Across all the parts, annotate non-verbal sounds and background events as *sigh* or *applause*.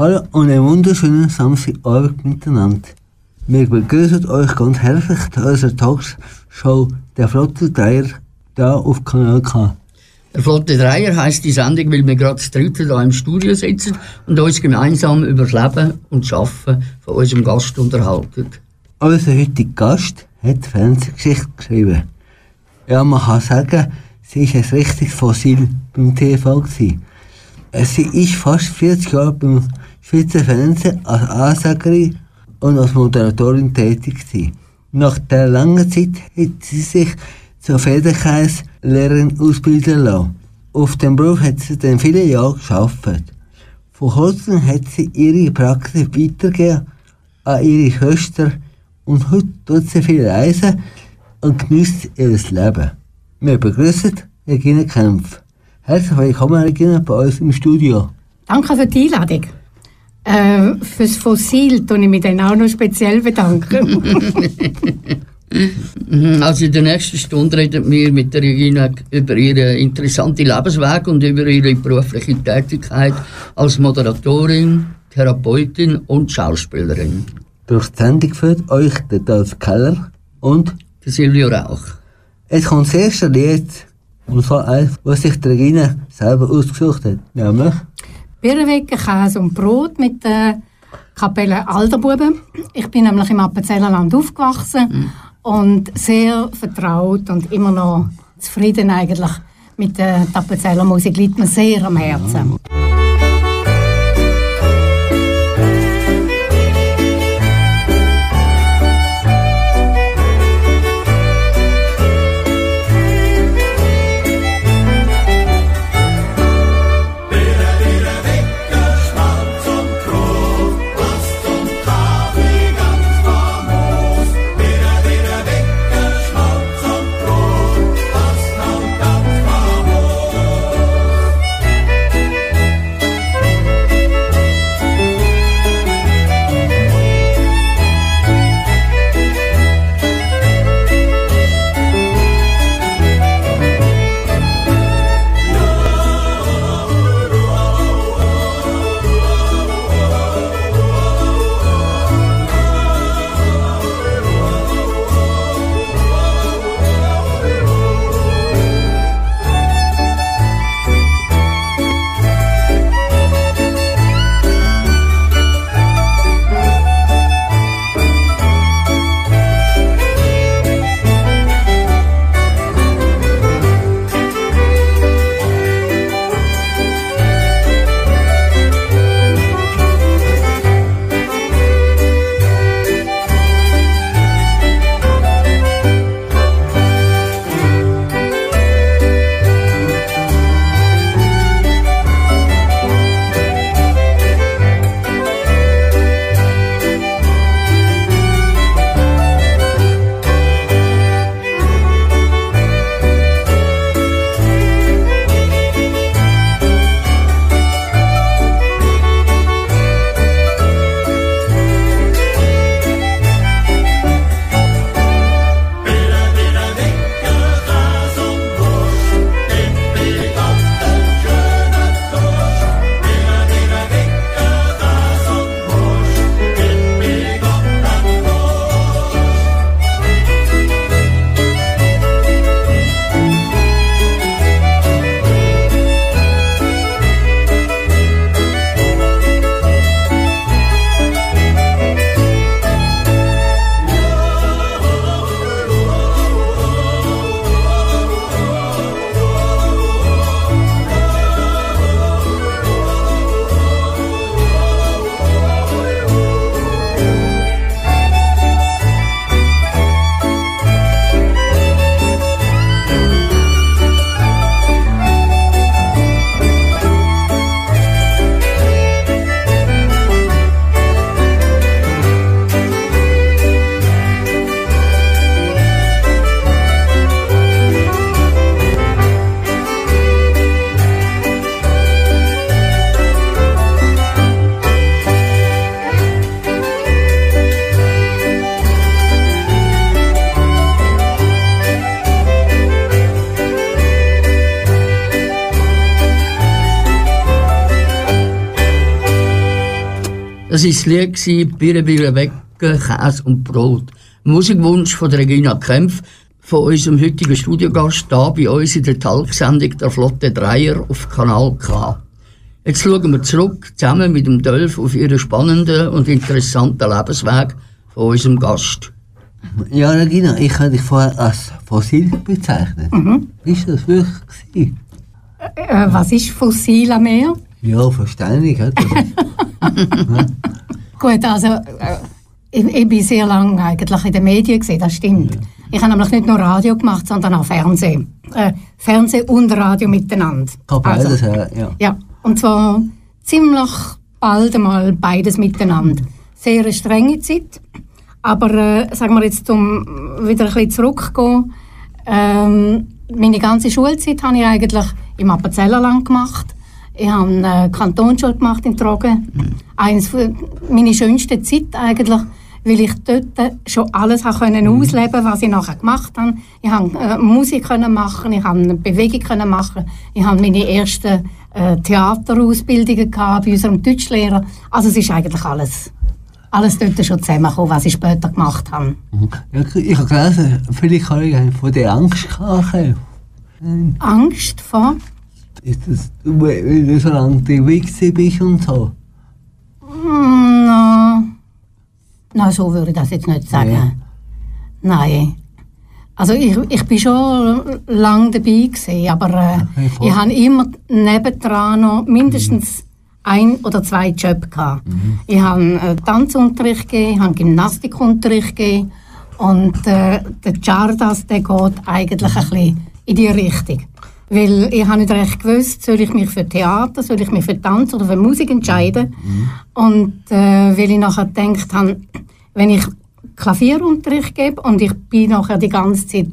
Hallo und einen wunderschönen Samstagabend miteinander. Wir begrüßen euch ganz herzlich zu unserer Talkshow Der Flotte Dreier hier auf Kanal K. Der Flotte Dreier heisst die Sendung, weil wir gerade das dritte hier im Studio sitzen und uns gemeinsam über das Leben und das Arbeiten von unserem Gast unterhalten. Unser heutiger Gast hat Fernsehgeschichte geschrieben. Ja, man kann sagen, sie ist ein richtiges Fossil beim TV gewesen. Sie ist fast 40 Jahre beim Schweizer Fernsehen als Ansagerin und als Moderatorin tätig gewesen. Nach der langen Zeit hat sie sich zur Federkreislehrerin ausbilden lassen. Auf dem Beruf hat sie dann viele Jahre geschafft. Vor kurzem hat sie ihre Praxis weitergegeben an ihre Schwester und heute tut sie viel reisen und genießt ihr Leben. Wir begrüßen Regina Kempf. Herzlich willkommen, Regina, bei uns im Studio. Danke für die Einladung. Äh, fürs Fossil tue ich mich dann auch noch speziell bedanken. *laughs* Also in der nächsten Stunde reden wir mit der Regina über ihren interessanten Lebensweg und über ihre berufliche Tätigkeit als Moderatorin, Therapeutin und Schauspielerin. Durch die Sendung führt euch der Dolph Keller und der Silvio Rauch. Es kommt das erste Lied, und zwar eins, was sich die Regina selber ausgesucht hat, nämlich Birrenwecken, Käse und Brot mit der Kapelle Alderbuben. Ich bin nämlich im Appenzellerland aufgewachsen mhm. und sehr vertraut und immer noch zufrieden eigentlich mit der Appenzeller Musik. Liegt mir sehr am Herzen. Mhm. Das war das Lied gewesen, Birre, Birre, Wecke, Käse und Brot. Musikwunsch von Regina Kempf, von unserem heutigen Studiogast da bei uns in der Talksendung der Flotte Dreier auf Kanal K. Jetzt schauen wir zurück, zusammen mit dem Dolf, auf ihren spannenden und interessanten Lebensweg von unserem Gast. Ja, Regina, ich habe dich vorher als fossil bezeichnet. Mhm. Ist das wirklich gewesen? Äh, was ist fossil am Meer? Ja, verständlich. Hat *laughs* Gut, also äh, ich, ich bin sehr lange eigentlich in den Medien gesehen, das stimmt. Ich habe nämlich nicht nur Radio gemacht, sondern auch Fernsehen. Äh, Fernsehen und Radio miteinander. Kann beides, ja. ja. Ja, und zwar ziemlich bald einmal beides miteinander. Sehr eine strenge Zeit, aber äh, sagen wir jetzt, um wieder ein bisschen zurückzugehen, ähm, meine ganze Schulzeit habe ich eigentlich im Appenzellerland gemacht. Ich habe eine Kantonsschule gemacht in Trogen. Eines von meine schönste Zeit eigentlich, weil ich dort schon alles habe können ausleben was ich nachher gemacht habe. Ich habe äh, Musik können machen, ich habe eine Bewegung können machen, ich habe meine ersten äh, Theaterausbildungen gehabt bei unserem Deutschlehrer. Also es ist eigentlich alles, alles dort schon zusammengekommen, was ich später gemacht habe. Mhm. ja ich habe gelesen, viele Kollegen von der Angst gehabt. Angst vor? Ist das, weil du so lange unterwegs bist und so? Na, na, so würde ich das jetzt nicht sagen. Ja. Nein. Also ich, ich bin schon lange dabei gewesen, aber äh, voll. ich habe immer nebendran noch mindestens ein oder zwei Jobs gehabt. Ich habe äh, Tanzunterricht gegeben, ich habe Gymnastikunterricht gegeben und äh, der Chardas, der geht eigentlich ein bisschen in die Richtung. Weil ich habe nicht recht gewusst, soll ich mich für Theater, soll ich mich für Tanz oder für Musik entscheiden. Und äh, weil ich nachher gedacht habe, wenn ich Klavierunterricht gebe und ich bin nachher die ganze Zeit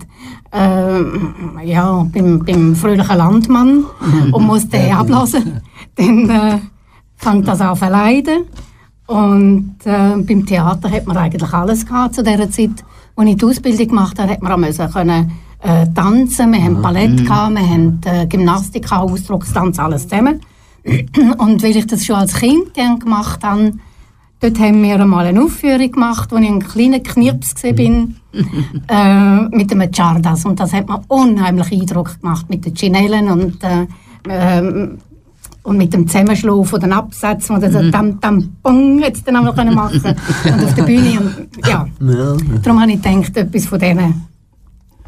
äh, ja, beim, beim fröhlichen Landmann *laughs* und muss den ablassen, dann äh, fängt das an zu leiden. Und äh, beim Theater hat man eigentlich alles gehabt zu dieser Zeit. Als ich die Ausbildung gemacht habe, hat man auch müssen können, äh, tanzen, wir haben Ballett gehabt, wir haben äh, Gymnastik gehabt, Ausdruckstanz, alles zusammen. *clears throat* Und weil ich das schon als Kind gern gemacht habe, dort haben wir einmal eine Aufführung gemacht, wo ich ein kleiner Knirps bin, *laughs* äh, mit dem Chardas. Und das hat mir unheimlich Eindruck gemacht mit den Chinellen und, äh, ähm, und mit dem Zusammenschlagen von den Absätzen, wo das so tam tam bong jetzt dann noch machen können. *laughs* Und auf der Bühne. Und. Ja. Darum habe ich gedacht, etwas von denen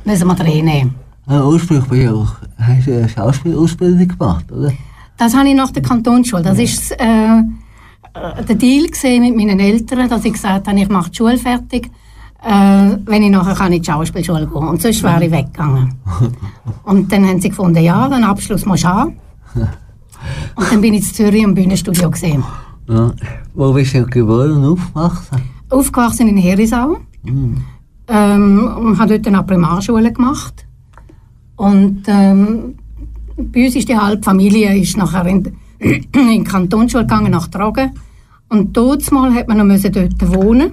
müssen wir reinnehmen. Ah, ursprünglich bin ich auch, hast du eine Schauspielausbildung gemacht, oder? Das habe ich nach der Kantonsschule. Das ist äh, der Deal mit meinen Eltern, dass ich gesagt habe, ich mache die Schule fertig. Äh, wenn ich nachher kann in die Schauspielschule gehen. Und sonst wäre ich weggegangen. *laughs* Und dann haben sie gefunden, ja, den Abschluss musst du haben. *laughs* Und dann bin ich in Zürich im Bühnenstudio gesehen. Ja. Wo bist du geboren und aufgewachsen? Aufgewachsen in Herisau. Ähm, und habe dort eine Primarschule gemacht. Und ähm, bei uns ist die halbe Familie ist nachher in, *clears throat* die Kantonsschule gegangen, nach Tragen. Und dort mal hat man noch dort wohnen.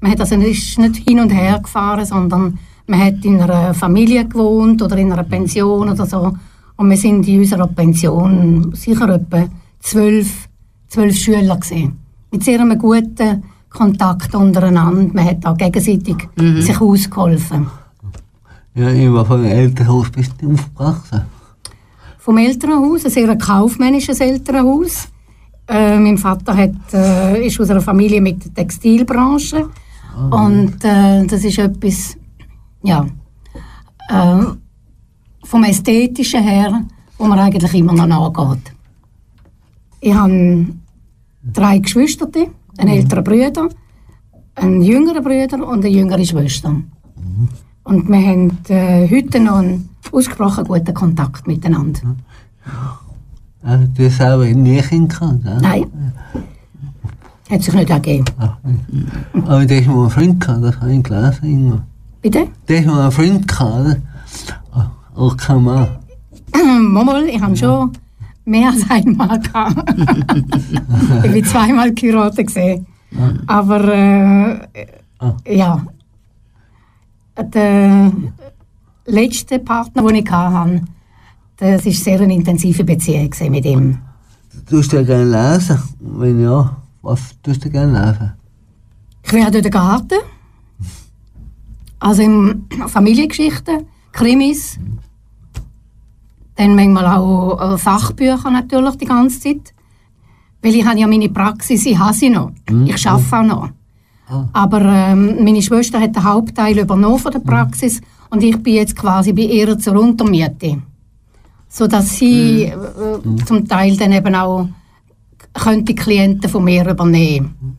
Man hat also nicht, nicht hin und her gefahren, sondern man hat in einer Familie gewohnt oder in einer Pension oder so. Und wir sind in unserer Pension sicher etwa zwölf, zwölf Schüler gesehen. Mit sehr einem guten Kontakt untereinander. Man hat auch gegenseitig sich ausgeholfen. Ja, ich war von Elternhaus bist du aufgewachsen. Vom Elternhaus, ein sehr kaufmännisches Elternhaus. Äh, mein Vater hat, äh, ist aus einer Familie mit der Textilbranche. Und äh, das ist etwas, ja, äh, vom Ästhetischen her, wo man eigentlich immer noch nachgeht. Ich habe drei Geschwister, einen älteren Bruder, einen jüngeren Bruder und eine jüngere Schwester. Und wir haben äh, heute noch einen ausgesprochen guten Kontakt miteinander. Ja, du hast selber nie Kind gehabt, gell? Nein. Hat sich nicht ergeben. Ach, nicht. Aber du hast mal einen Freund gehabt, das habe ich gelesen. irgendwo. Bitte? Du hast mal einen Freund gehabt, oder? Ah, Auch kein Mann. *clears throat* Mal, ich habe schon mehr als einmal gehabt. *laughs* ich bin zweimal geheiratet gesehen. Aber äh, Ah. ja. Der letzte Partner, den ich hatte, das war sehr eine intensive Beziehung mit ihm. Du hast ja gerne lesen. Wenn ja, Was tust du gerne lesen? Quer durch den Garten. Also in Familiengeschichten, Krimis. Dann manchmal auch äh, Fachbücher natürlich die ganze Zeit. Weil ich habe ja meine Praxis, ich habe sie noch. Ich arbeite auch noch. Aber ähm, meine Schwester hat den Hauptteil übernommen von der Praxis und ich bin jetzt quasi bei ihr zur Untermiete. Sodass sie äh, äh, zum Teil dann eben auch könnte Klienten von mir übernehmen.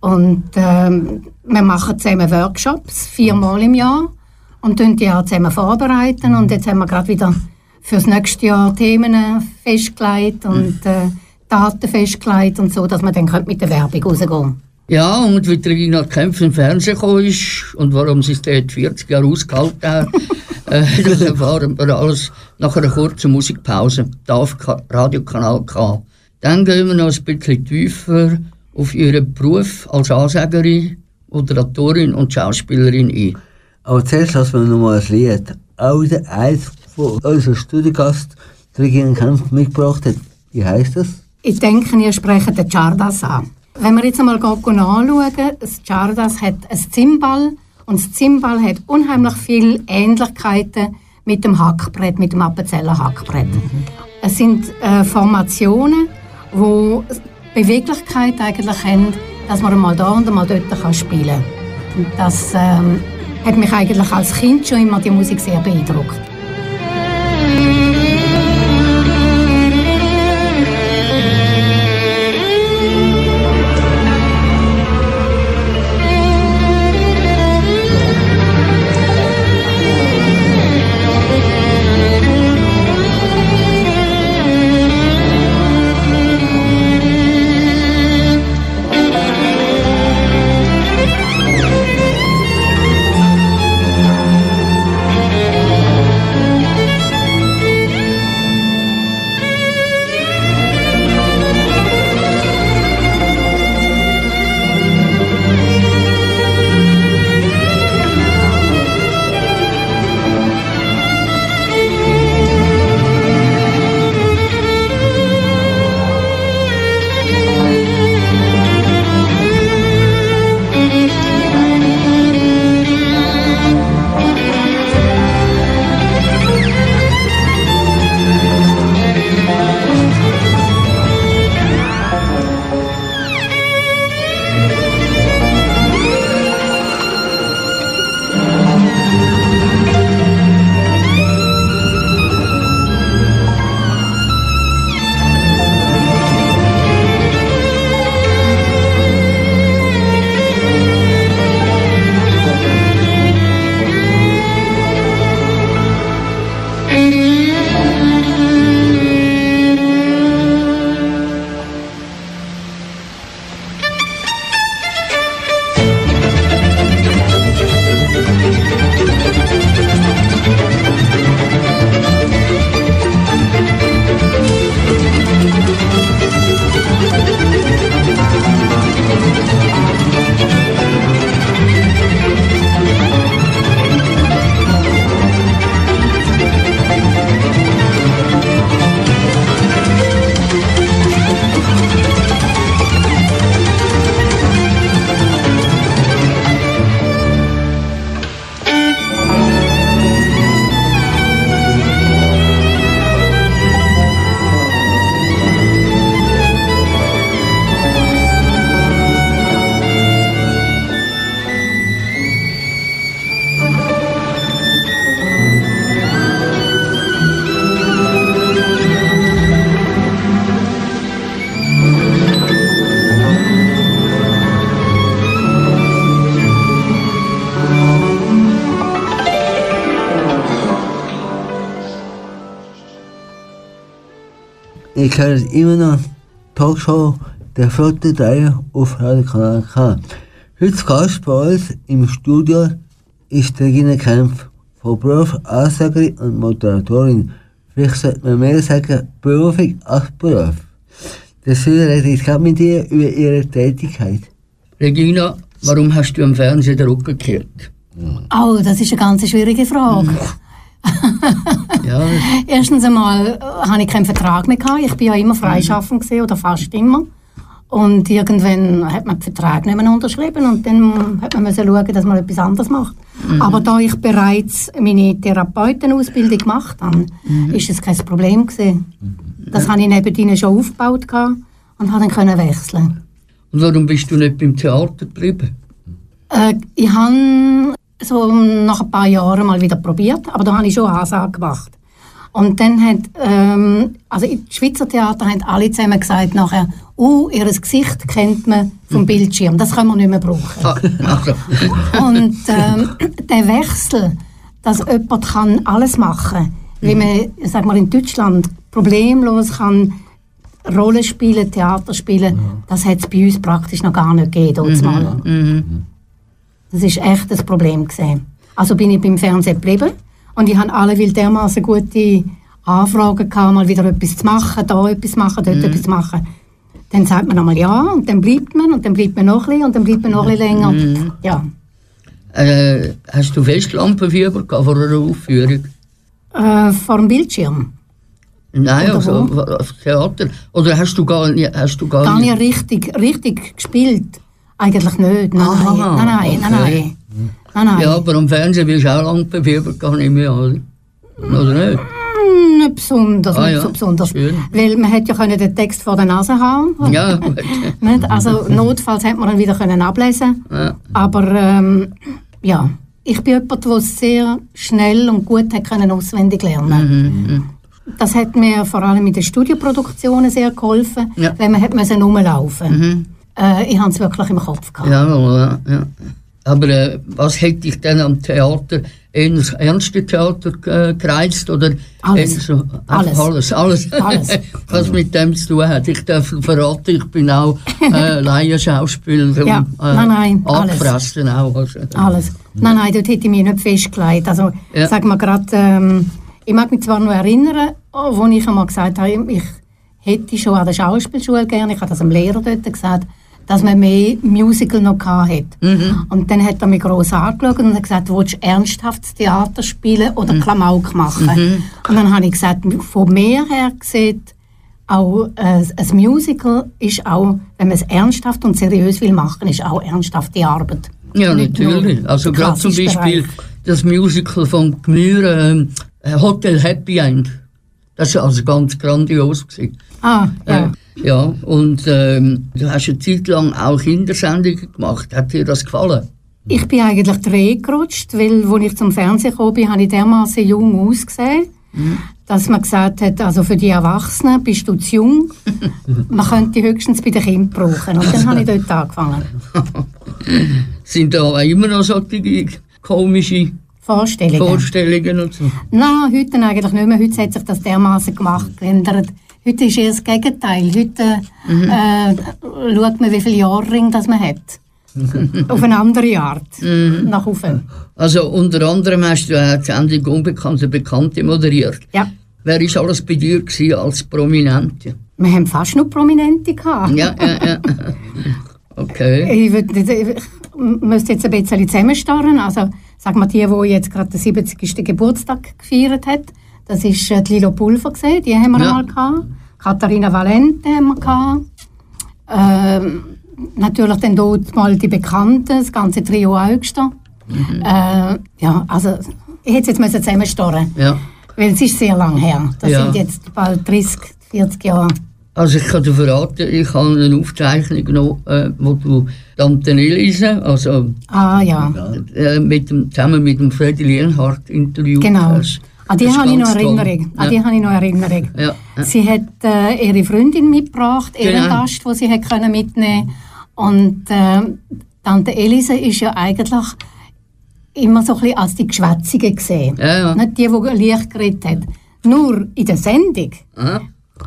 Und ähm, wir machen zusammen Workshops, viermal im Jahr, und tun die auch zusammen vorbereiten. Und jetzt haben wir gerade wieder für das nächste Jahr Themen festgelegt und äh, Daten festgelegt und so, dass wir dann mit der Werbung rausgehen Ja, und wie die Regina Kempf im Fernsehen gekommen ist und warum sie es dort 40 Jahre ausgehalten hat, *laughs* äh, *laughs* das erfahren wir alles nach einer kurzen Musikpause da auf Ka Radiokanal K. Dann gehen wir noch ein bisschen tiefer auf ihren Beruf als Ansagerin, Moderatorin und Schauspielerin ein. Aber zuerst lassen wir noch mal ein Lied. Auch der von unserem Studiogast, Regina Kempf, mitgebracht hat. Wie heißt das? Ich denke, ihr sprecht den Chardas an. Wenn wir jetzt einmal anschauen, das Chardas hat ein Zimbal und das Zimbal hat unheimlich viele Ähnlichkeiten mit dem Hackbrett, mit dem Appenzeller Hackbrett. Es sind äh, Formationen, wo Beweglichkeit eigentlich haben, dass man einmal da und einmal dort kann spielen kann. Das ähm, hat mich eigentlich als Kind schon immer die Musik sehr beeindruckt. Ich höre immer noch Talkshow der Flotte Dreier auf Radio Kanal K. Heute Gast bei uns im Studio ist Regina Kempf, von Beruf Ansagerin und Moderatorin. Vielleicht sollte man mehr sagen, beruflich als Beruf. Deswegen rede ich gerade mit dir über ihre Tätigkeit. Regina, warum hast du am Fernsehen den Rücken gekehrt? Oh, das ist eine ganz schwierige Frage. *laughs* Ja, Erstens einmal äh, hatte ich keinen Vertrag mehr. Gehabt. Ich war ja immer freischaffend gewesen, oder fast immer. Und irgendwann hat man den Vertrag nicht mehr unterschrieben und dann hat man müssen schauen, dass man etwas anderes macht. Aber da ich bereits meine Therapeutenausbildung gemacht habe, ist es kein Problem gewesen. Das habe ich neben ihnen schon aufgebaut und habe dann können wechseln. Und warum bist du nicht beim Theater geblieben? Äh, ich habe so nach ein paar Jahren mal wieder probiert, aber da habe ich schon Ansage gemacht. Und dann hat, ähm, also im Schweizer Theater haben alle zusammen gesagt nachher, oh, ihr Gesicht kennt man vom Bildschirm, das können wir nicht mehr brauchen. Ah, also, Und ähm, der Wechsel, dass jemand kann alles machen wie man, sag mal, in Deutschland problemlos kann Rollen spielen, Theater spielen, das hat es bei uns praktisch noch gar nicht gegeben. dort mal. Das ist echt ein Problem gewesen. Also bin ich beim Fernsehen geblieben und ich habe alle will dermaßen gute Anfragen gehabt, mal wieder etwas zu machen, da etwas machen, dort etwas machen. Dann sagt man einmal ja und dann bleibt man und dann bleibt man noch ein bisschen und dann bleibt man noch ein bisschen länger. Ja. äh, hast du Festlampenfieber gehabt vor einer Aufführung? Äh, vor dem Bildschirm. Nein, Oder also auf Theater. Oder hast du gar nicht, hast du gar Gar nicht, nicht richtig, richtig gespielt. Eigentlich nicht. Nein, Aha, nein, nein, nein, okay. nein. Nein, nein. Ja, aber am Fernsehen bist du auch Lampenfieber, gar nicht mehr, oder? Oder nicht? Hm, Nicht besonders, Ah, nicht ja. so besonders. Schön. Weil man hätte ja können den Text vor der Nase haben Ja, gut. *laughs* nicht? Also notfalls hätte man dann wieder können ablesen Ja. Aber ähm, ja, ich bin jemand, der sehr schnell und gut hat können auswendig lernen Mhm, Das hat mir vor allem in den Studioproduktionen sehr geholfen, Ja. wenn man hat rumlaufen äh, Ich habe es wirklich im Kopf gehabt. Ja, ja. Aber äh, was hätte dich denn am Theater, das ernste Theater äh, gereizt? Oder Alles. So, Alles. alles. Alles. Alles. *laughs* was mit dem zu tun hat. Ich darf verraten, ich bin auch äh, *laughs* Laienschauspieler. Ja, und, äh, nein, nein, alles. auch. Also. Alles. Nein, nein, dort hätte ich mich nicht festgelegt. Also, Ja. sag mal gerade, ähm, ich mag mich zwar noch erinnern, oh, wo ich einmal gesagt habe, ich hätte schon an der Schauspielschule gerne, ich habe das dem Lehrer dort gesagt, dass man mehr Musical noch hatte. Und dann hat er mich gross angeschaut und hat gesagt, willst du ernsthaftes Theater spielen oder Klamauk machen? Und dann habe ich gesagt, von mir her gesehen, auch äh, ein Musical ist auch, wenn man es ernsthaft und seriös will machen, ist auch ernsthafte Arbeit. Ja, Nicht natürlich. Also gerade zum Beispiel Bereich. das Musical von Gmür, ähm, äh, Hotel Happy End. Das war also ganz grandios. Gewesen. Ah, ja. Ja, und ähm, du hast eine Zeit lang auch Kindersendungen gemacht. Hat dir das gefallen? Ich bin eigentlich reingerutscht, weil, als ich zum Fernsehen gekommen bin, habe ich dermaßen jung ausgesehen, dass man gesagt hat, also für die Erwachsenen bist du zu jung, *laughs* man könnte dich höchstens bei den Kindern brauchen. Und dann habe ich dort angefangen. *laughs* Sind da auch immer noch solche komische Vorstellungen. Vorstellungen und so? Nein, heute eigentlich nicht mehr. Heute hat sich das dermaßen gemacht, geändert. Heute ist eher das Gegenteil. Heute äh, schaut man, wie viele Jahrringe das man hat. *laughs* Auf eine andere Art. Nach oben. Also unter anderem hast du auch die Sendung Unbekannte Bekannte moderiert. Ja. Wer war alles bei dir als Prominente? Wir haben fast nur Prominente gehabt. Ja, ja, ja. *laughs* Okay. Ich, würd, ich müsste jetzt ein bisschen zusammenstarren. Also, sag mal, die, die jetzt gerade den 70. Geburtstag gefeiert hat, das ist äh, die Lilo Pulver gesehen, die haben wir Ja. mal gehabt. Katharina Valente haben wir gehabt. Ähm, natürlich dann dort mal die Bekannten, das ganze Trio Augster. Äh, ja, also, ich hätte es jetzt müssen zusammenstarren, Ja. weil es ist sehr lang her. Das Ja. sind jetzt bald 30, 40 Jahre. Also ich kann dir verraten, ich habe eine Aufzeichnung noch, äh, wo du Tante Elise, also Ah, ja. äh, mit dem, zusammen mit dem Freddy Lienhardt interviewt Genau. hast. An die Das ist habe ich noch. Erinnerung. An Ja. die habe ich noch Erinnerung. Ja, ja. Sie hat äh, ihre Freundin mitgebracht, ihren Genau. Gast, den sie hat können mitnehmen Und äh, Tante Elise ist ja eigentlich immer so ein bisschen als die Geschwätzige gesehen. Ja, ja. Nicht die, die leicht geredet hat. Nur in der Sendung Aha.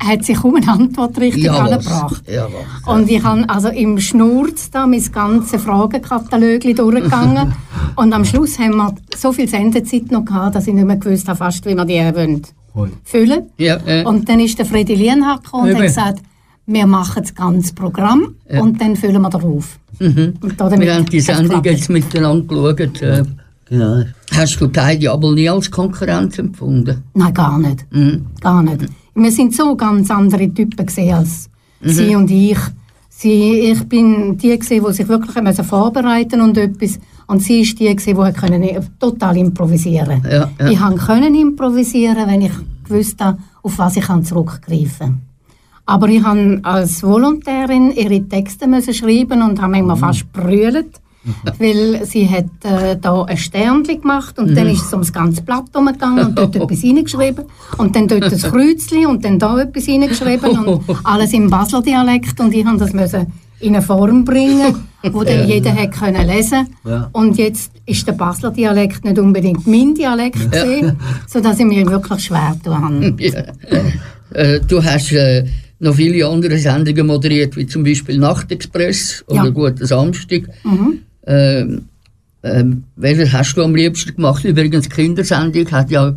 Hat sie kaum eine Antwort richtig Ja, angebracht. Ja? Und ich habe also im Schnurz da mein ganzes Fragenkatalog durchgegangen. *laughs* und am Schluss haben wir so viel Sendezeit noch gehabt, dass ich nicht mehr gewusst habe, fast, wie wir die wollen füllen. Ja, äh, Und dann ist der Freddy Lienhardt gekommen und hat gesagt, wir machen das ganze Programm Ja. und dann füllen wir darauf. mhm. Und Wir haben die Sendung jetzt miteinander geschaut. Äh, Genau. hast du beide aber nie als Konkurrenz empfunden? Nein, gar nicht. Mhm. Gar nicht. Wir sind so ganz andere Typen gesehen als Mhm. sie und ich. Sie, ich bin die gesehen, die sich wirklich vorbereiten und etwas. Und sie ist die gesehen, die können total improvisieren. Ja, ja. Ich han können improvisieren, wenn ich gewusst habe, auf was ich kann zurückgreifen. kann. Aber ich habe als Volontärin ihre Texte müssen schreiben und habe manchmal fast brüllt, *laughs* weil sie hat äh, da ein Sternchen gemacht und dann ist es ums ganze Blatt umgegangen und dort etwas *laughs* reingeschrieben und dann dort ein Kreuzchen und dann da etwas reingeschrieben und *laughs* alles im Basler Dialekt und ich habe das müssen in eine Form bringen, wo dann jeder hat können lesen. Ja. Und jetzt ist der Basler Dialekt nicht unbedingt mein Dialekt gesehen, so dass ich mir wirklich schwer habe. Ja. Äh, du hast äh, noch viele andere Sendungen moderiert, wie zum Beispiel Nachtexpress oder Ja. Guten Samstag. Mhm. Ähm, ähm, welches hast du am liebsten gemacht? Übrigens, Kindersendung hat ja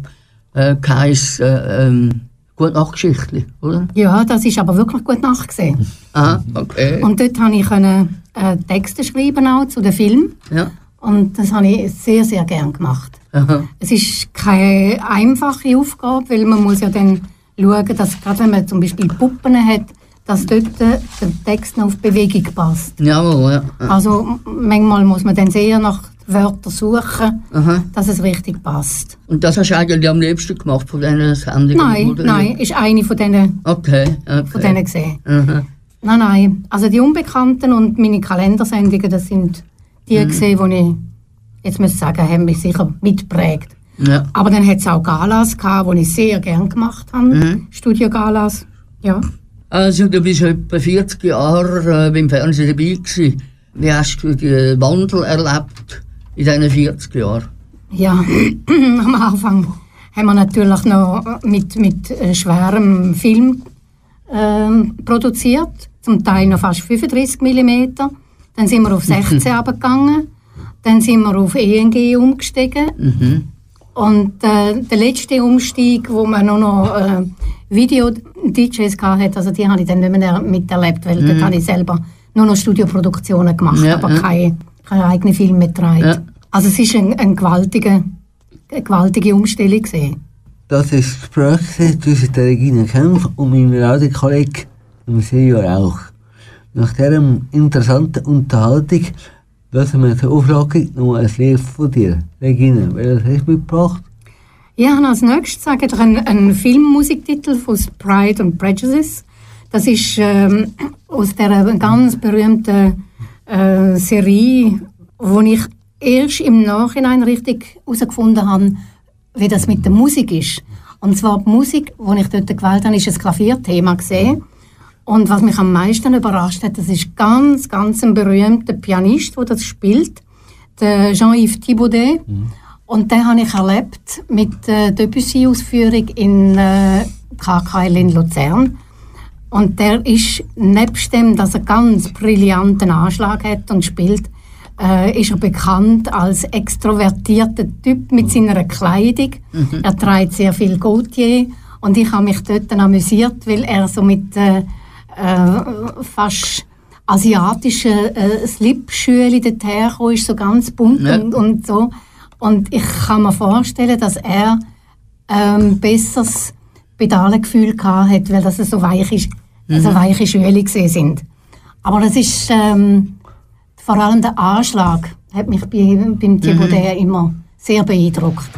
äh, geheißen, äh, ähm, Gute Nachtgeschichtli, oder? Ja, das ist aber wirklich gut nachgesehen. Ah, okay. Und dort konnte ich können, äh, Texte schreiben auch zu dem Film. Ja. Und das habe ich sehr, sehr gern gemacht. Aha. Es ist keine einfache Aufgabe, weil man muss ja dann schauen, dass gerade wenn man zum Beispiel Puppen hat, dass dort der Text noch auf Bewegung passt. Jawohl, ja. Also manchmal muss man dann sehr nach Wörtern suchen, Aha. dass es richtig passt. Und das hast du eigentlich am liebsten gemacht von diesen Sendungen? Nein, oder? nein, ist eine von denen, Okay, okay. von denen gesehen. Aha. Nein, nein. Also die Unbekannten und meine Kalendersendungen, das sind die gesehen, die ich jetzt muss ich sagen, haben mich sicher mitgeprägt. Ja. Aber dann hat es auch Galas gehabt, die ich sehr gern gemacht habe. Studiogalas. Ja. Also du bist etwa 40 Jahre äh, beim Fernsehen dabei gewesen. Wie hast du den Wandel erlebt in diesen 40 Jahren? Ja, *clears throat* am Anfang haben wir natürlich noch mit, mit äh, schwerem Film ähm, produziert, zum Teil noch fast 35 mm. Dann sind wir auf *laughs* 16 runtergegangen. Dann sind wir auf ENG umgestiegen. Mhm. Und äh, der letzte Umstieg, wo man nur noch äh, Video-DJs hatte, also die habe ich dann nicht mehr miterlebt, weil dort habe ich selber nur noch Studioproduktionen gemacht, Mhm. Ja, aber ja. keine, keine eigenen Filme getragen. Ja. Also es war ein, ein gewaltige, eine gewaltige Umstellung. Gewesen. Das ist das Gespräch zwischen der Regina Kempf und meinem Radiokollegen Silvio Rauch. Nach dieser interessanten Unterhaltung zur Auflage noch ein Lied von dir. Regina, welches hast du mitgebracht? Ich habe als nächstes einen, einen Filmmusiktitel von Pride and Prejudice. Das ist ähm, aus der ganz berühmten äh, Serie, wo ich erst im Nachhinein richtig herausgefunden habe, wie das mit der Musik ist. Und zwar die Musik, die ich dort gewählt habe, ist ein Klavierthema gesehen. Und was mich am meisten überrascht hat, das ist ganz, ganz ein berühmter Pianist, der das spielt, der Jean-Yves Thibaudet. Und den habe ich erlebt mit der Debussy-Ausführung in äh, KKL in Luzern. Und der ist, nebst dem, dass er ganz brillanten Anschlag hat und spielt, äh, ist er bekannt als extrovertierter Typ mit seiner Kleidung. Er trägt sehr viel Gautier. Und ich habe mich dort amüsiert, weil er so mit äh, äh, fast asiatischen äh, Slipschülen dort hergekommen ist, so ganz bunt Ja. und, und so. Und ich kann mir vorstellen, dass er ähm, besseres Pedalengefühl gehabt hat, weil das so weich ist, also weiche Schüle gesehen sind. Aber das ist ähm, vor allem der Anschlag hat mich bei, beim Thibaudet immer sehr beeindruckt.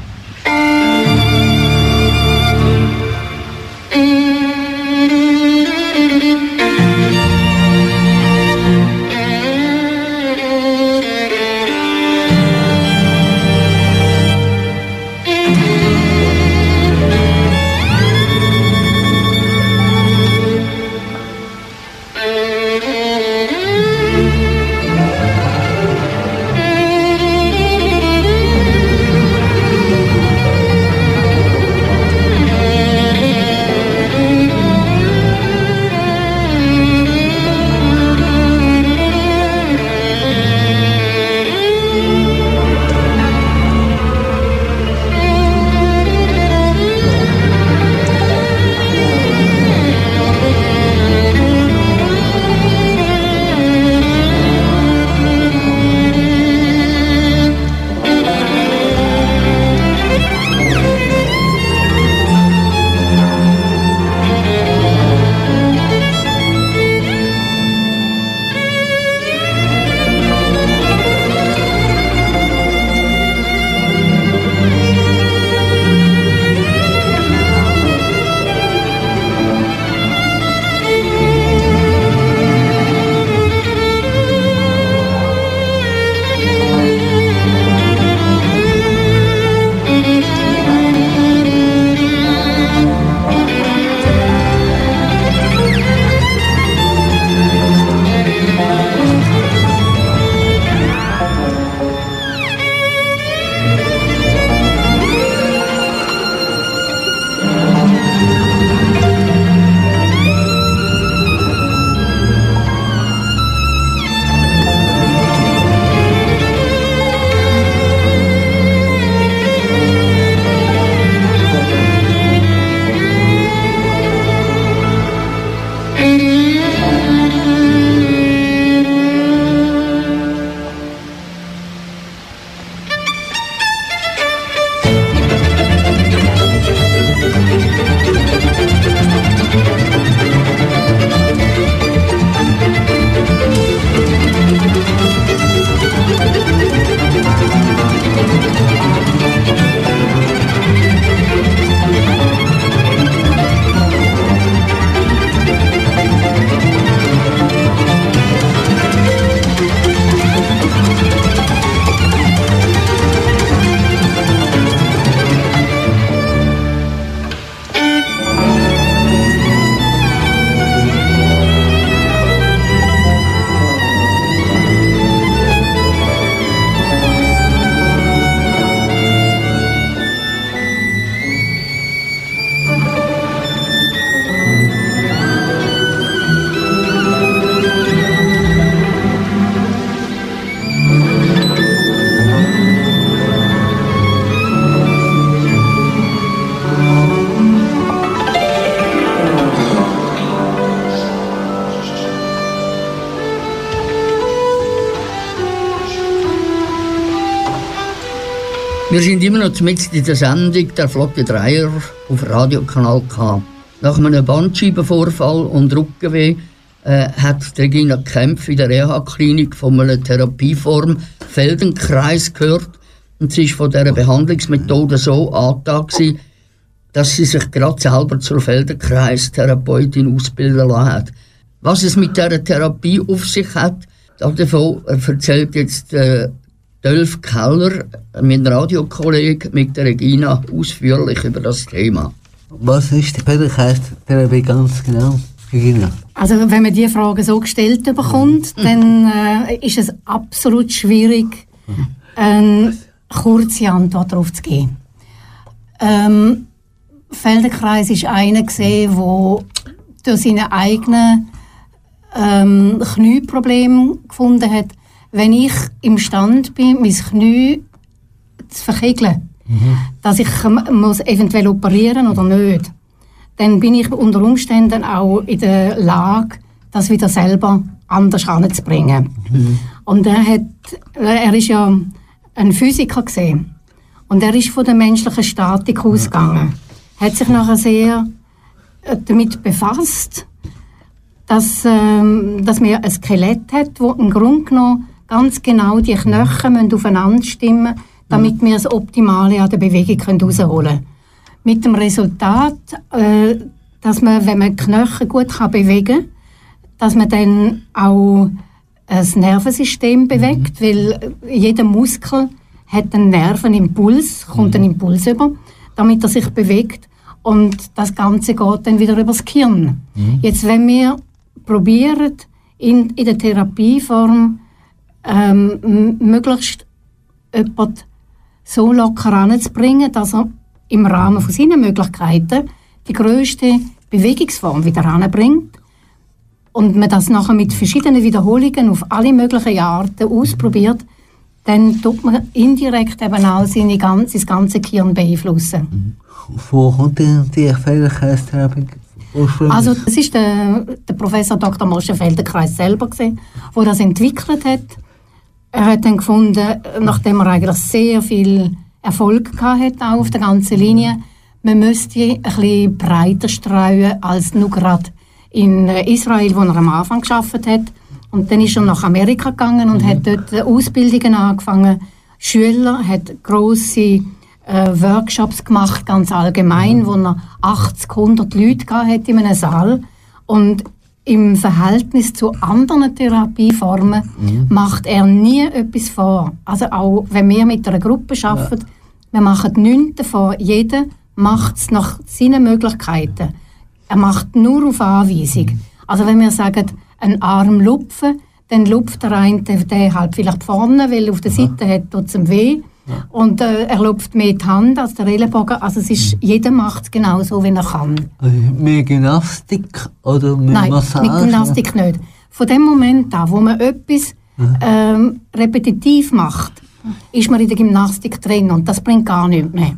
Wir sind immer noch mit in der Sendung der Flotte Dreier auf Radiokanal K. Nach einem Bandscheibenvorfall und Rückenweh äh, hat Regina Kempf in der Reha-Klinik von einer Therapieform Feldenkreis gehört und sie ist von dieser Behandlungsmethode so angetan, dass sie sich gerade selber zur Feldenkreis-Therapeutin ausbilden lassen hat. Was es mit dieser Therapie auf sich hat, davon erzählt jetzt äh, Dolf Keller, mein Radiokollege, mit der Regina ausführlich über das Thema. Was ist die Feldenkreis-Therapie ganz genau, Regina? Also wenn man diese Frage so gestellt bekommt, mhm. dann äh, ist es absolut schwierig, eine kurze Antwort darauf zu geben. Ähm, Feldenkreis ist einer gesehen, der durch seine eigenen ähm, Knieprobleme gefunden hat, wenn ich imstand bin, mein Knie zu verkegeln, mhm. dass ich muss eventuell operieren oder nicht dann bin ich unter Umständen auch in der Lage, das wieder selber anders anzubringen. Mhm. Und er hat, er ist ja ein Physiker gesehen und er ist von der menschlichen Statik ausgegangen, hat sich nachher sehr äh, damit befasst, dass, ähm, dass man ein Skelett hat, wo im Grunde genommen ganz genau die Knochen aufeinander stimmen damit wir das Optimale an der Bewegung herausholen können. Mit dem Resultat, äh, dass man, wenn man die Knochen gut kann bewegen kann, dass man dann auch das Nervensystem bewegt, mhm. weil jeder Muskel hat einen Nervenimpuls, kommt mhm. ein Impuls über, damit er sich bewegt und das Ganze geht dann wieder übers Gehirn. Mhm. Jetzt, wenn wir probieren, in, in der Therapieform ähm, möglichst jemanden so locker anzubringen, dass er im Rahmen von seinen Möglichkeiten die größte Bewegungsform wieder anbringt und man das nachher mit verschiedenen Wiederholungen auf alle möglichen Arten ausprobiert, dann tut man indirekt eben auch seine ganze, das ganze Gehirn beeinflussen. Wo kommt denn die Feldenkreistherapie also das ist der, der Professor Dr. Mosche Feldenkreis selber der das entwickelt hat. Er hat dann gefunden, nachdem er eigentlich sehr viel Erfolg gehabt hat, auf der ganzen Linie. Man müsste ein bisschen breiter streuen als nur gerade in Israel, wo er am Anfang geschafft hat. Und dann ist er nach Amerika gegangen und mhm. hat dort Ausbildungen angefangen. Schüler hat große äh, Workshops gemacht, ganz allgemein, mhm. wo er 80, 100 Leute hat in einem Saal. Und im Verhältnis zu anderen Therapieformen mhm. macht er nie etwas vor. Also auch wenn wir mit einer Gruppe arbeiten, ja. wir machen nichts davon. Jeder macht es nach seinen Möglichkeiten. Er macht nur auf Anweisung. Mhm. Also wenn wir sagen, einen Arm lupfen, dann lupft der eine der halt vielleicht vorne, weil auf der Seite hat es weh. Und äh, er lupft mehr die Hand als der Ellenbogen. Also es ist, mhm. jeder macht es genau so, wie er kann. Also mit Gymnastik oder mit Nein, Massage? mit Gymnastik nicht. Von dem Moment an, wo man etwas ähm, repetitiv macht, ist man in der Gymnastik drin und das bringt gar nichts mehr.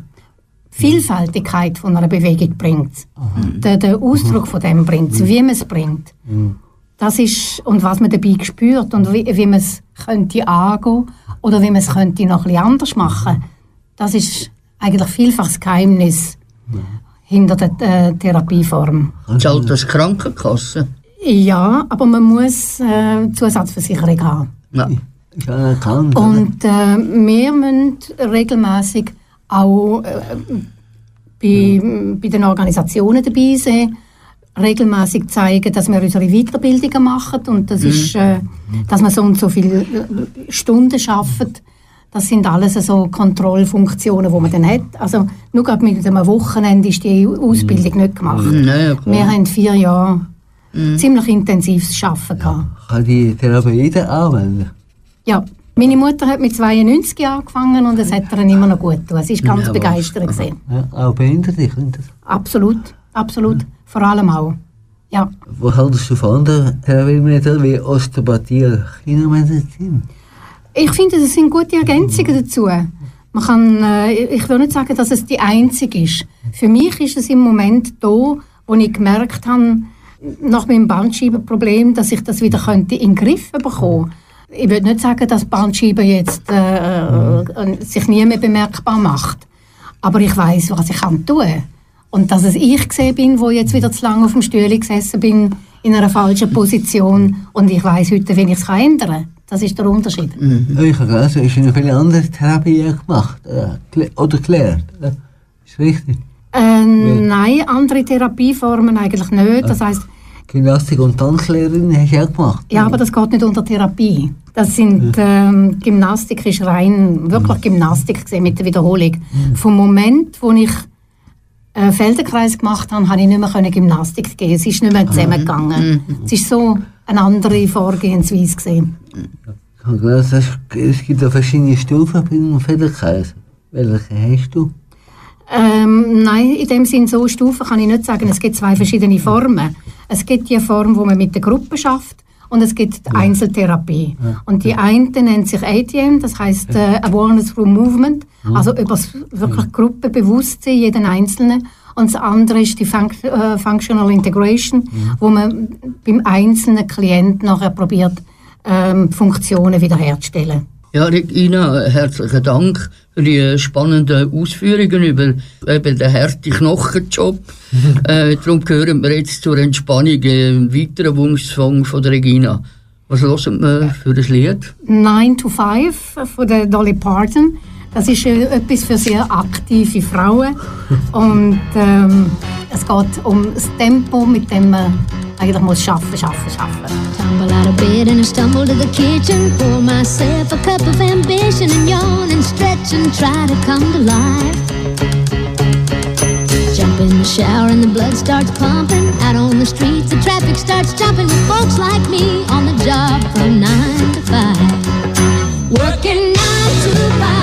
Vielfältigkeit von einer Bewegung bringt der, der Ausdruck von dem bringt wie man es bringt. Mhm. Das ist, und was man dabei spürt und wie, wie man es könnte angehen oder wie man es könnte noch etwas anders machen. Das ist eigentlich vielfach das Geheimnis ja. hinter der äh, Therapieform. Zahlt das Krankenkasse? Ja, aber man muss äh, Zusatzversicherung haben. Ja. Ja, kann, und äh, wir müssen regelmäßig auch äh, bei, ja. bei den Organisationen dabei sein regelmäßig zeigen, dass wir unsere Weiterbildungen machen und das mhm. ist, äh, dass wir so und so viele äh, Stunden schaffen. Das sind alles so Kontrollfunktionen, die man dann hat. Also nur gerade mit einem Wochenende ist die Ausbildung nicht gemacht. Mhm. Ja, wir haben vier Jahre mhm. ziemlich intensives Arbeiten gehabt. Kann die Therapie anwenden? Ja. Meine Mutter hat mit 92 angefangen und es hat ihr immer noch gut getan. Sie war ganz ja, begeistert. Ja, auch Behinderte können das? Absolut, absolut. Mhm. Vor allem auch. Ja. Was haltest du von anderen Therapiemitteln wie Osteopathie oder China-Medizin? Ich finde, das sind gute Ergänzungen dazu. Man kann, äh, ich will nicht sagen, dass es die einzige ist. Für mich ist es im Moment da, wo ich gemerkt habe, nach meinem Bandscheibenproblem, dass ich das wieder könnte in den Griff bekommen ich würde nicht sagen, dass Bandscheibe jetzt äh, äh, sich nie mehr bemerkbar macht. Aber ich weiß, was ich kann tun. Und dass es ich gesehen bin, wo jetzt wieder zu lange auf dem Stuhl gesessen bin, in einer falschen Position. Und ich weiß heute, wie ich es ändern kann. Das ist der Unterschied. Ich habe gelesen, ist eine viele andere Therapie gemacht äh, oder gelernt. Äh, Ist richtig. Äh, nein, andere Therapieformen eigentlich nicht. Das heißt, Gymnastik und Tanzlehrerin hast du auch gemacht. ja, aber das geht nicht unter Therapie. Das sind ähm, Gymnastik ist rein wirklich Gymnastik gesehen mit der Wiederholung. Vom Moment, wo ich äh, Feldenkreis gemacht habe, habe ich nicht mehr können Gymnastik gehen. Es ist nicht mehr zusammengegangen. Es ist so eine andere Vorgehensweise gesehen. Ich habe gelesen, es- es gibt ja verschiedene Stufen beim Federkreis. Welche hast du? Ähm, nein, in dem Sinn so Stufen kann ich nicht sagen. Es gibt zwei verschiedene Formen. Es gibt die Form, wo man mit der Gruppe schafft und es gibt die Einzeltherapie. Und die eine nennt sich ATM, das heißt äh, Awareness Through Movement, also über wirklich Gruppenbewusstsein jeden Einzelnen. Und das andere ist die Func äh, Functional Integration, wo man beim einzelnen Klient nachher probiert, ähm, Funktionen wiederherzustellen. Ja, Regina, herzlichen Dank für die spannenden Ausführungen über eben den harten Knochenjob. *laughs* äh, darum gehören wir jetzt zur Entspannung einen weiteren Wunschsong von der Regina. Was hören wir für ein Lied? 9 to 5 von der Dolly Parton. Das ist äh, etwas für sehr aktive Frauen. Und ähm, es geht um das Tempo, mit dem man eigentlich muss schaffen, schaffen, schaffen. Tumble out of bed and I stumble to the kitchen. Pour myself a cup of ambition and yawn and stretch and try to come to life. Jump in the shower and the blood starts pumping. Out on the streets, the traffic starts jumping with folks like me on the job from nine to five. Working nine to five.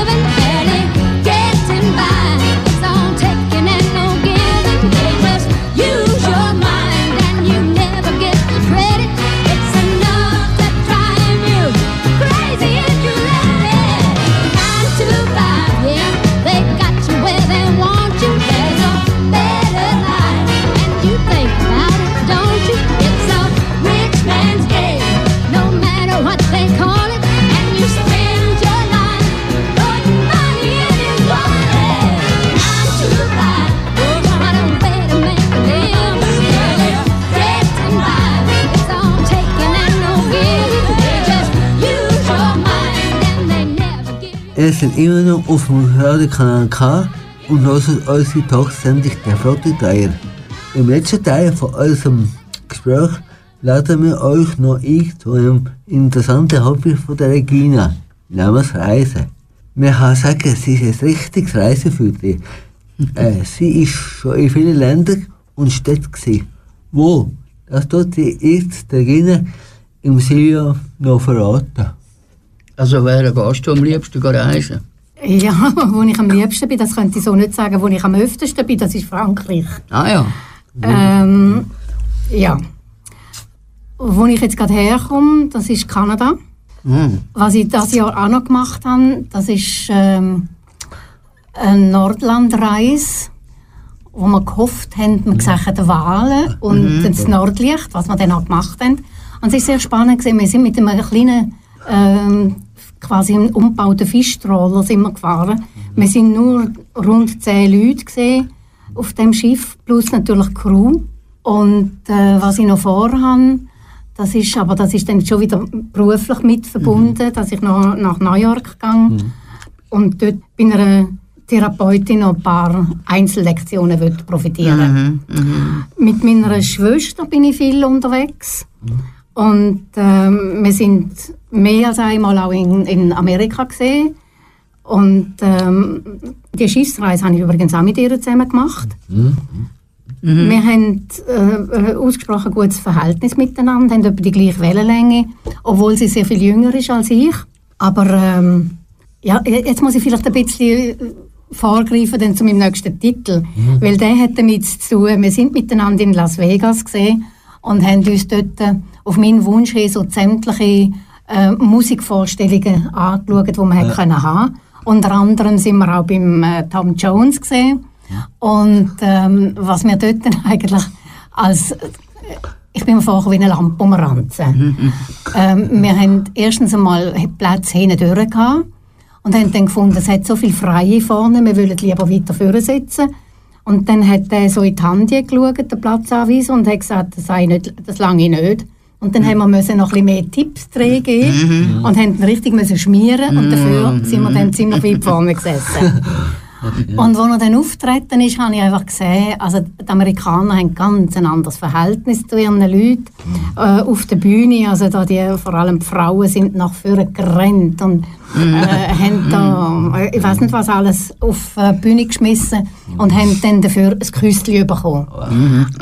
seid immer noch auf dem Radiokanal K und hört unsere Talksendung der Flotte Dreier. Im letzten Teil von unserem Gespräch laden wir euch noch ein zu einem interessanten Hobby von der Regina, namens Reisen. Man kann sagen, sie ist ein richtiges Reiseführer. äh, sie ist schon in vielen Ländern und Städten gewesen. Wo? Das tut sie jetzt Regina im Silvio noch verraten. Also wer gehst du am liebsten reisen? Ja, *laughs* wo ich am liebsten bin, das könnte ich so nicht sagen. Wo ich am öftesten bin, das ist Frankreich. Ah ja. Ähm, ja. Wo ich jetzt gerade herkomme, das ist Kanada. Hm. Was ich das Jahr auch noch gemacht habe, das ist ähm, eine Nordlandreise, wo wir gehofft haben, wir sehen die Wahlen und das Nordlicht, was wir dann auch gemacht haben. Und es ist sehr spannend gewesen. Wir sind mit einem kleinen, ähm, quasi einem umgebauten Fischtroller sind wir gefahren. Wir sind nur rund zehn Leute gesehen auf dem Schiff, plus natürlich die Crew. Und äh, was ich noch vorhabe, Das ist, aber das ist dann schon wieder beruflich mit verbunden, dass ich noch nach New York gegangen und dort bei einer Therapeutin noch ein paar Einzellektionen will profitieren. Mit meiner Schwester bin ich viel unterwegs und ähm, wir sind mehr als einmal auch in, in Amerika gesehen. Und ähm, die Schiffsreise habe ich übrigens auch mit ihr zusammen gemacht. Wir haben äh, ein ausgesprochen gutes Verhältnis miteinander, haben etwa die gleiche Wellenlänge, obwohl sie sehr viel jünger ist als ich. Aber ähm, ja, jetzt muss ich vielleicht ein bisschen äh, vorgreifen dann zu meinem nächsten Titel, weil der hat damit zu tun. Wir sind miteinander in Las Vegas gesehen und haben uns dort äh, auf meinen Wunsch hin so sämtliche äh, Musikvorstellungen angeschaut, die wir ja. können haben. Unter anderem sind wir auch beim äh, Tom Jones gesehen. Und ähm, was wir dort dann *laughs* eigentlich als ich bin mir vorher wie eine Lampe umranzen. ähm, wir haben erstens einmal Platz hinten gehabt und haben dann gefunden, es hat so viel Freie vorne, wir wollen lieber weiter vorne sitzen. Und dann hat er so in die Hand geschaut, den Platzanweiser, und hat gesagt, das, sei nicht, das lange nicht. Und dann haben wir müssen noch ein bisschen mehr Tipps drehen geben und haben richtig müssen schmieren und dafür sind wir dann ziemlich weit *laughs* vorne gesessen. Und als er dann auftreten ist, habe ich einfach gesehen, also die Amerikaner haben ganz ein anderes Verhältnis zu ihren Leuten äh, auf der Bühne. Also da die, vor allem die Frauen sind nach vorne gerannt und äh, haben da, äh, ich weiß nicht was alles, auf äh, die Bühne geschmissen und haben dann dafür ein Küsschen bekommen.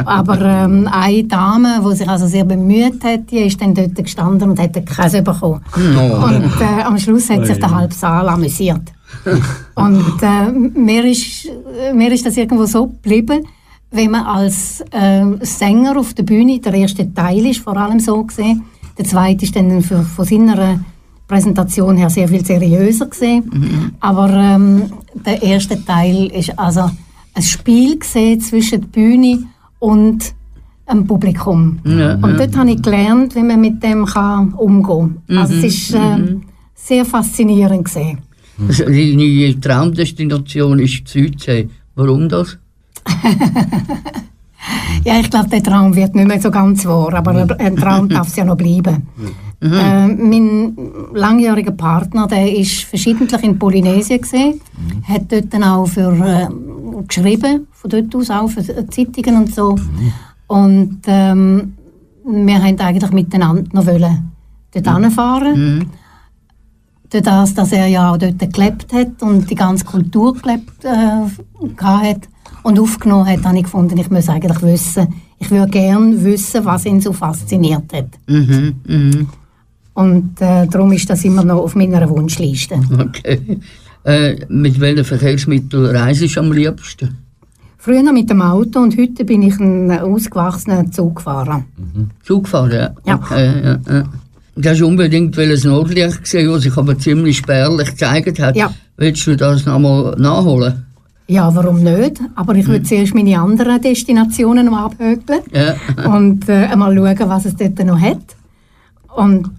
Aber ähm, eine Dame, die sich also sehr bemüht hat, die ist dann dort gestanden und hat einen Käse bekommen. Und äh, am Schluss hat sich der halbe Saal amüsiert. *laughs* Und äh, mir, ist, mir ist das irgendwo so geblieben, wenn man als äh, Sänger auf der Bühne, der erste Teil ist vor allem so gesehen, der zweite ist dann für, von seiner Präsentation her sehr viel seriöser gesehen. Aber ähm, der erste Teil ist also ein Spiel gesehen zwischen der Bühne und dem Publikum. Ja, und dort habe ich gelernt, wie man mit dem kann umgehen kann. Also es ist äh, sehr faszinierend gesehen. Also Deine Traumdestination ist die Südsee. Warum das? *laughs* Ja, ich glaube, der Traum wird nicht mehr so ganz wahr, aber ein Traum *laughs* darf es ja noch bleiben. Äh, mein langjähriger Partner, der ist verschiedentlich in Polynesien gesehen, hat dort dann auch für äh, geschrieben, von dort aus auch für Zeitungen und so. Und ähm, wir haben eigentlich miteinander noch wollen dort hinfahren. Durch das, dass er ja auch dort gelebt hat und die ganze Kultur gelebt äh, hat und aufgenommen hat, habe ich gefunden, ich muss eigentlich wissen, ich würde gerne wissen, was ihn so fasziniert hat. Mhm, mhm. Und äh, darum ist das immer noch auf meiner Wunschliste. Okay. Äh, mit welchen Verkehrsmitteln reisest du am liebsten? Früher noch mit dem Auto und heute bin ich ein ausgewachsener Zugfahrer. Zugfahren, ja? Ja. Okay, ja, ja. Du hast unbedingt das Nordlicht gesehen, was sich aber ziemlich spärlich gezeigt hat. Ja. Willst du das nochmal nachholen? Ja, warum nicht? Aber ich würde zuerst meine anderen Destinationen noch abhökeln Ja. und äh, einmal schauen, was es dort noch hat. Und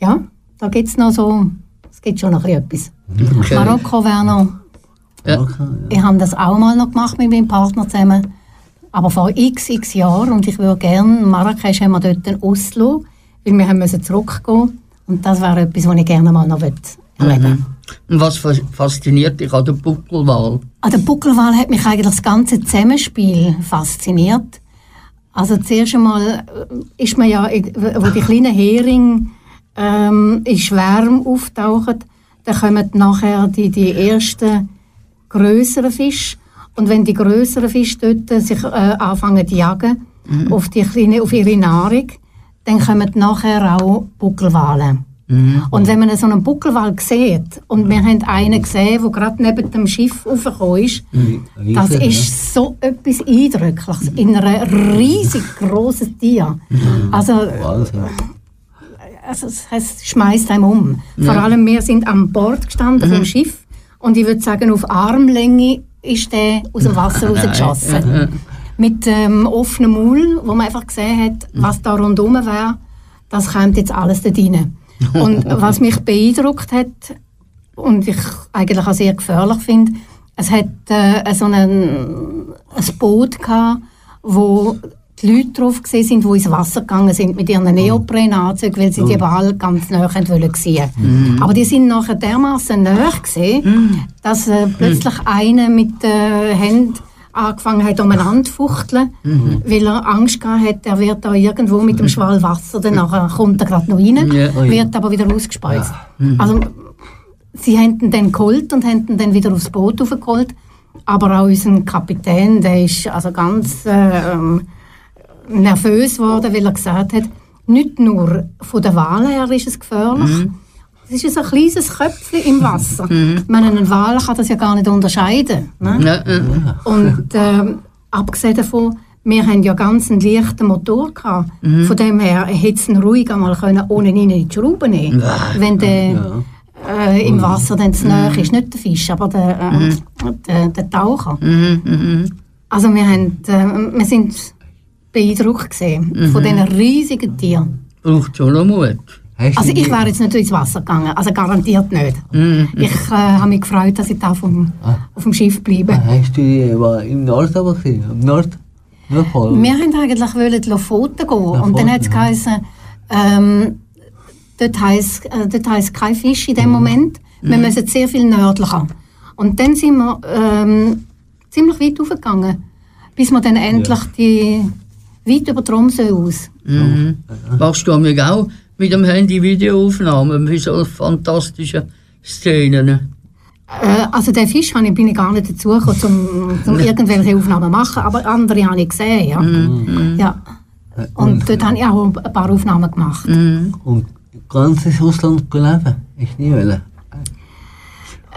ja, da gibt es noch so, es gibt schon noch ein bisschen etwas. Okay. Marokko wäre noch, Ja. ich habe das auch mal noch gemacht mit meinem Partner zusammen, aber vor x, x Jahren und ich würde gerne, Marrakesch haben wir dort ein Oslo, weil wir haben müssen zurückgehen und das wäre etwas, was ich gerne mal noch erleben möchte. Und was fas- fasziniert dich an der Buckelwahl? An der Buckelwahl hat mich eigentlich das ganze Zusammenspiel fasziniert. Also zuerst einmal äh, ist man ja, wo die kleinen Heringe ähm, in Schwärmen auftauchen, dann kommen nachher die, die ersten größeren Fische. Und wenn die größeren Fische dort sich äh, anfangen zu jagen auf, die kleine, auf ihre Nahrung, dann kommen nachher auch Buckelwale. Und wenn man so einen Buckelwal sieht, und wir haben einen gesehen, der gerade neben dem Schiff raufgekommen ist, das ist so etwas Eindrückliches in einem riesig grossen Tier. Also, Wahnsinn. also es, schmeißt einem um. Vor allem, wir sind an Bord gestanden vom Schiff und ich würde sagen, auf Armlänge ist der aus dem Wasser *laughs* rausgeschossen. *laughs* Mit ähm, offenem Maul, wo man einfach gesehen hat, was da rundherum wäre, das kommt jetzt alles da rein. Und *laughs* was mich beeindruckt hat und ich eigentlich auch sehr gefährlich finde, es hat äh, so einen, ein Boot gehabt, wo die Leute drauf gesehen sind, die ins Wasser gegangen sind mit ihren Neoprenanzügen, weil sie die Ball ganz nah wollen sehen. Aber die sind nachher dermaßen nah gesehen, dass äh, plötzlich einer mit den Händen angefangen hat, umeinander zu fuchteln, weil er Angst gehabt hat, er wird da irgendwo mit dem Schwall Wasser, dann nachher kommt er gerade noch rein, Ja. wird aber wieder ausgespeist. Also, sie haben ihn dann geholt und haben ihn dann wieder aufs Boot aufgeholt. Aber auch unser Kapitän, der ist also ganz äh, nervös geworden, weil er gesagt hat, nicht nur von der Wahl her ist es gefährlich, es ist so ein kleines Köpfchen im Wasser. Ich meine, ein Wal kann das ja gar nicht unterscheiden. Ne? Ja, äh, Und ähm, abgesehen davon, wir haben ja ganz einen leichten Motor gehabt. Von dem her hätte es ihn ruhig einmal können, ohne ihn in die Schraube nehmen Wenn der äh, im Wasser dann zu nahe ist. Nicht der Fisch, aber der, äh, der, der Taucher. Also wir, haben, äh, wir sind beeindruckt gesehen von diesen riesigen Tieren. braucht schon noch Mut. Hast Also du ich wäre jetzt nicht ins Wasser gegangen, also garantiert nicht. Ich äh, habe mich gefreut, dass ich da vom, auf dem Schiff bleibe. Hast du die, war im Nord aber gesehen? Im Nord? Nordpol? Wir wollten eigentlich wollen Lofoten gehen und dann Lofoten, hat es ja. geheißen, ähm, dort heisst, äh, dort heisst kein Fisch in dem Moment. Wir müssen sehr viel nördlicher. Und dann sind wir ähm, ziemlich weit hochgegangen, bis wir dann endlich die weit über Tromsø aus. Mhm. Machst du mich auch mit dem Handy Videoaufnahmen für so fantastischen Szenen? Äh, also den Fisch ich, bin ich gar nicht dazu gekommen, um, um *laughs* irgendwelche Aufnahmen zu machen, aber andere habe ich gesehen, ja. ja. Und dort habe ich auch ein paar Aufnahmen gemacht. Und ganzes Russland leben? Ich nie wollen.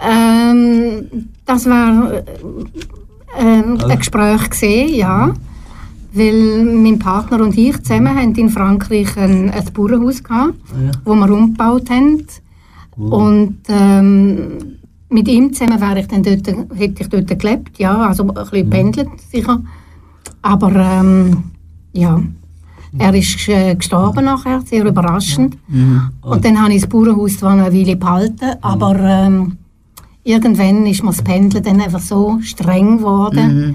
Ähm, das war äh, ähm, ein Gespräch gesehen, ja. Weil mein Partner und ich zusammen haben in Frankreich ein, ein Bauernhaus gehabt, Ja. wo wir umgebaut haben. Und ähm, mit ihm zusammen wäre ich dann dort, hätte ich dort gelebt, ja, also ein bisschen pendelt sicher. Aber ähm, ja, er ist äh, gestorben nachher, sehr überraschend. Und dann habe ich das Bauernhaus zwar eine Weile behalten, aber ähm, irgendwann ist mir das Pendeln dann einfach so streng geworden, äh,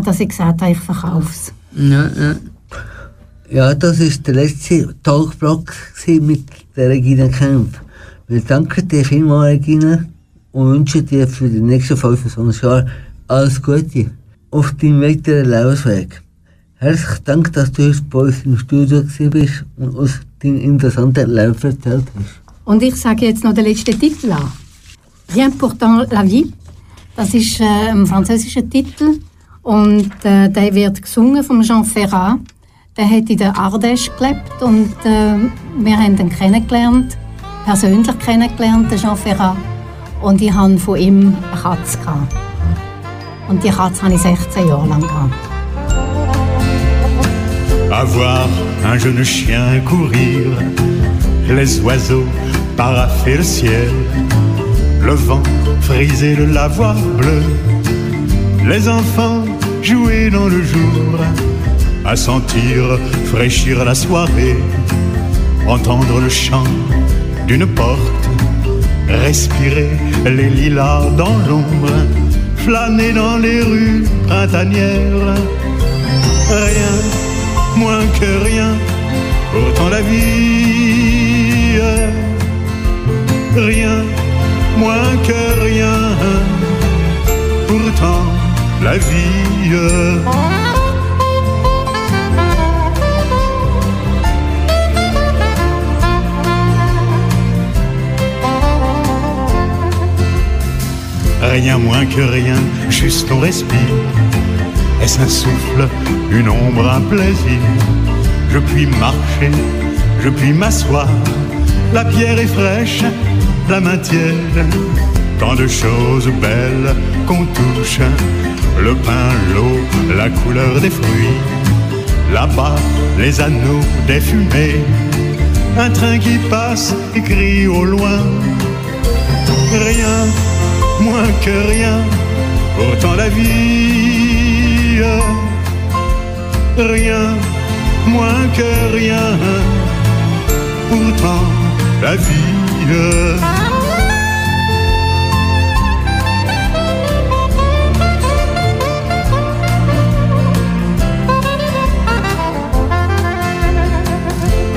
dass ich gesagt habe, ich verkaufe es. Ja, ja. Ja, das ist der letzte Talkblock mit der Regina Kempf. Wir danken dir vielmals, Regina, und wünschen dir für die nächsten 25 Jahre alles Gute auf deinem weiteren Lebensweg. Herzlichen Dank, dass du heute bei uns im Studio bist und uns dein interessantes Leben erzählt hast. Und ich sage jetzt noch den letzten Titel an. Rien pourtant la vie. Das ist äh, ein französischer Titel und äh, der wird gesungen von Jean Ferrat. Der hat in der Ardèche gelebt und äh, wir haben ihn kennengelernt, persönlich kennengelernt, den Jean Ferrat. Und ich hatte von ihm eine Katze. Gehabt. Und die Katze hatte ich 16 Jahre lang. Gehabt. À voir un jeune chien courir, les oiseaux paraffer le ciel, le vent friser le lavoir bleu, les enfants jouer dans le jour, à sentir fraîchir la soirée, entendre le chant d'une porte, respirer les lilas dans l'ombre, flâner dans les rues printanières. Rien, moins que rien, pourtant la vie. Rien, moins que rien, pourtant la vie. Rien moins que rien, juste on respire. Est-ce un souffle, une ombre, un plaisir? Je puis marcher, je puis m'asseoir. La pierre est fraîche, la main tiède. Tant de choses belles qu'on touche. Le pain, l'eau, la couleur des fruits. Là-bas, les anneaux des fumées. Un train qui passe et crie au loin. Rien, moins que rien, pourtant la vie. Rien, moins que rien, pourtant la vie.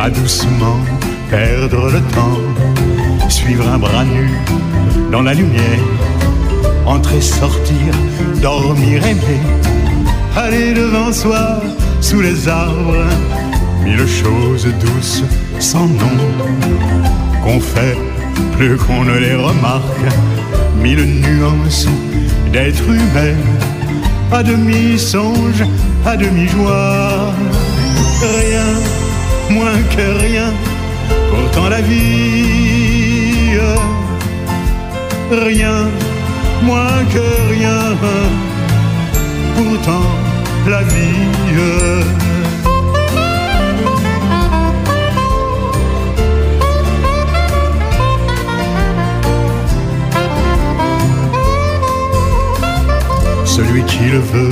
À doucement perdre le temps, suivre un bras nu dans la lumière, entrer, sortir, dormir, aimer, aller devant soi sous les arbres, mille choses douces sans nom qu'on fait plus qu'on ne les remarque, mille nuances d'être humain, à demi songe, à demi joie, rien, pourtant la vie, rien, moins que rien, pourtant la vie. celui qui le veut,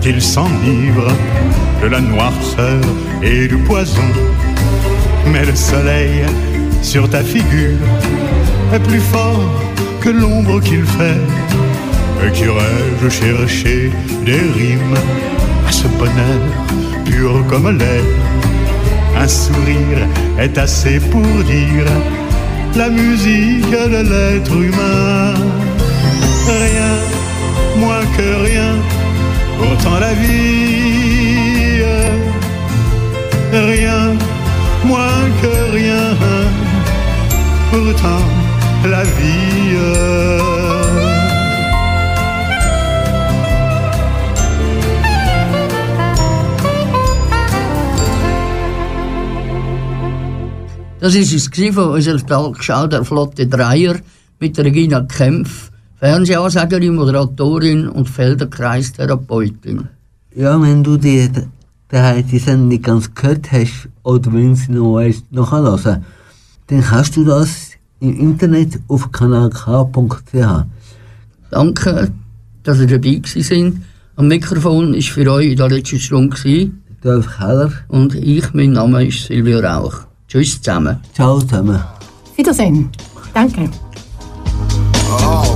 qu'il s'enivre de la noirceur et du poison. Mais le soleil sur ta figure est plus fort que l'ombre qu'il fait. Et qui rêve chercher des rimes à ce bonheur pur comme l'air? Un sourire est assez pour dire la musique de l'être humain. Rien moins que rien, pourtant la vie, pourtant la vie. Das ist es von unserer Talkshow «Der Flotte Dreier» mit Regina Kempf. Fernsehansagerin, Moderatorin und Felderkreistherapeutin. Ja, wenn du die, die, die Sendung nicht ganz gehört hast oder wenn sie noch weißt, nachhören, dann kannst du das im Internet auf kanalk.ch. Danke, dass ihr dabei sind. Am Mikrofon war für euch in der letzten Stunde Dolph Keller. Und ich, mein Name ist Silvio Rauch. Tschüss zusammen. Ciao zusammen. Wiedersehen. Danke. Oh,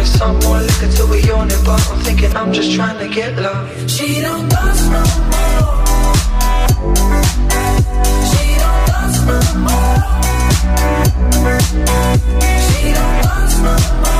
promise someone liquor till we own it But I'm thinking I'm just trying to get love. She don't dance no more. She don't dance no more. She don't dance no more.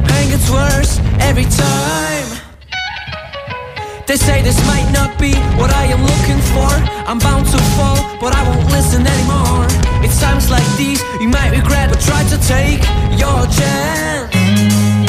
The pain gets worse every time. They say this might not be what I am looking for. I'm bound to fall, but I won't listen anymore. It's times like these you might regret, but try to take your chance.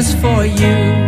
is for you.